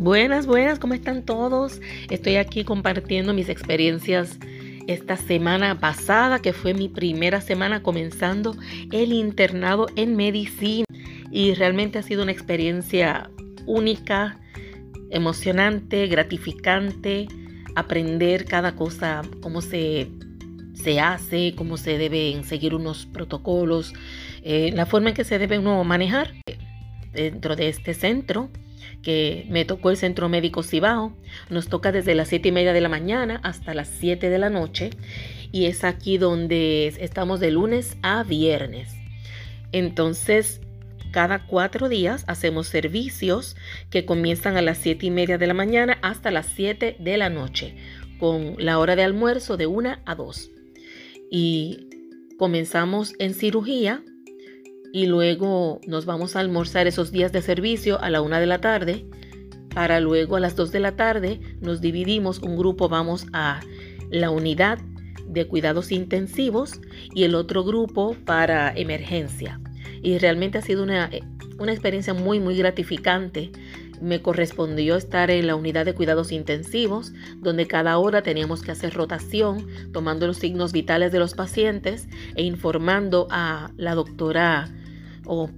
Buenas, buenas, ¿cómo están todos? Estoy aquí compartiendo mis experiencias esta semana pasada, que fue mi primera semana comenzando el internado en medicina. Y realmente ha sido una experiencia única, emocionante, gratificante, aprender cada cosa, cómo se, se hace, cómo se deben seguir unos protocolos, eh, la forma en que se debe uno manejar dentro de este centro que me tocó el Centro Médico Cibao. Nos toca desde las 7 y media de la mañana hasta las 7 de la noche y es aquí donde estamos de lunes a viernes. Entonces, cada cuatro días hacemos servicios que comienzan a las 7 y media de la mañana hasta las 7 de la noche, con la hora de almuerzo de 1 a 2. Y comenzamos en cirugía y luego nos vamos a almorzar esos días de servicio a la una de la tarde para luego a las dos de la tarde nos dividimos, un grupo vamos a la unidad de cuidados intensivos y el otro grupo para emergencia. Y realmente ha sido una, una experiencia muy, muy gratificante. Me correspondió estar en la unidad de cuidados intensivos, donde cada hora teníamos que hacer rotación, tomando los signos vitales de los pacientes e informando a la doctora o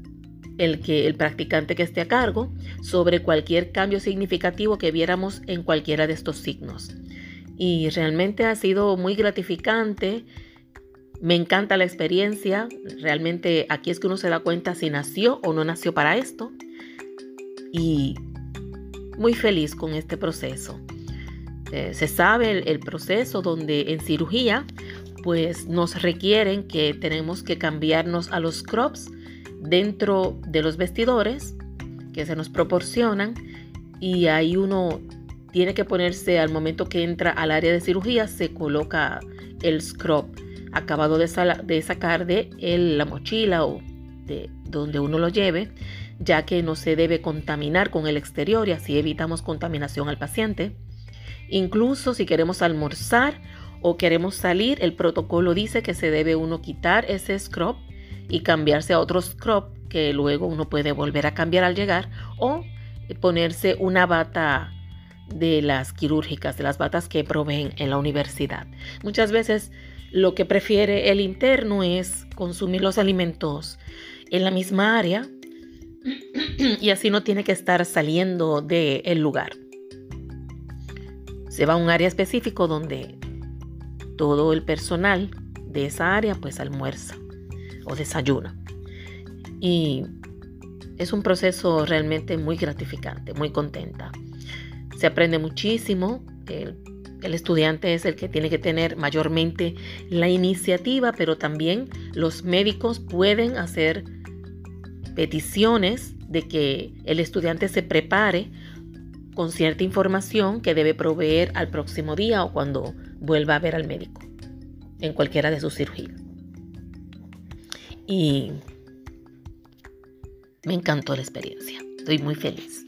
el, que, el practicante que esté a cargo sobre cualquier cambio significativo que viéramos en cualquiera de estos signos. Y realmente ha sido muy gratificante. Me encanta la experiencia. Realmente aquí es que uno se da cuenta si nació o no nació para esto. Y muy feliz con este proceso. Eh, se sabe el, el proceso donde en cirugía pues nos requieren que tenemos que cambiarnos a los crops dentro de los vestidores que se nos proporcionan y ahí uno tiene que ponerse al momento que entra al área de cirugía, se coloca el scrub acabado de, de sacar de la mochila o de donde uno lo lleve, ya que no se debe contaminar con el exterior y así evitamos contaminación al paciente. Incluso si queremos almorzar o queremos salir, el protocolo dice que se debe uno quitar ese scrub y cambiarse a otro scrub que luego uno puede volver a cambiar al llegar o ponerse una bata de las quirúrgicas, de las batas que proveen en la universidad. Muchas veces lo que prefiere el interno es consumir los alimentos en la misma área y así no tiene que estar saliendo del lugar. Se va a un área específico donde todo el personal de esa área pues almuerza o desayuna. Y es un proceso realmente muy gratificante, muy contenta. Se aprende muchísimo. El, el, estudiante es el que tiene que tener mayormente la iniciativa, pero también los médicos pueden hacer peticiones de que el estudiante se prepare con cierta información que debe proveer al próximo día o cuando vuelva a ver al médico en cualquiera de sus cirugías. Y me encantó la experiencia. Estoy muy feliz.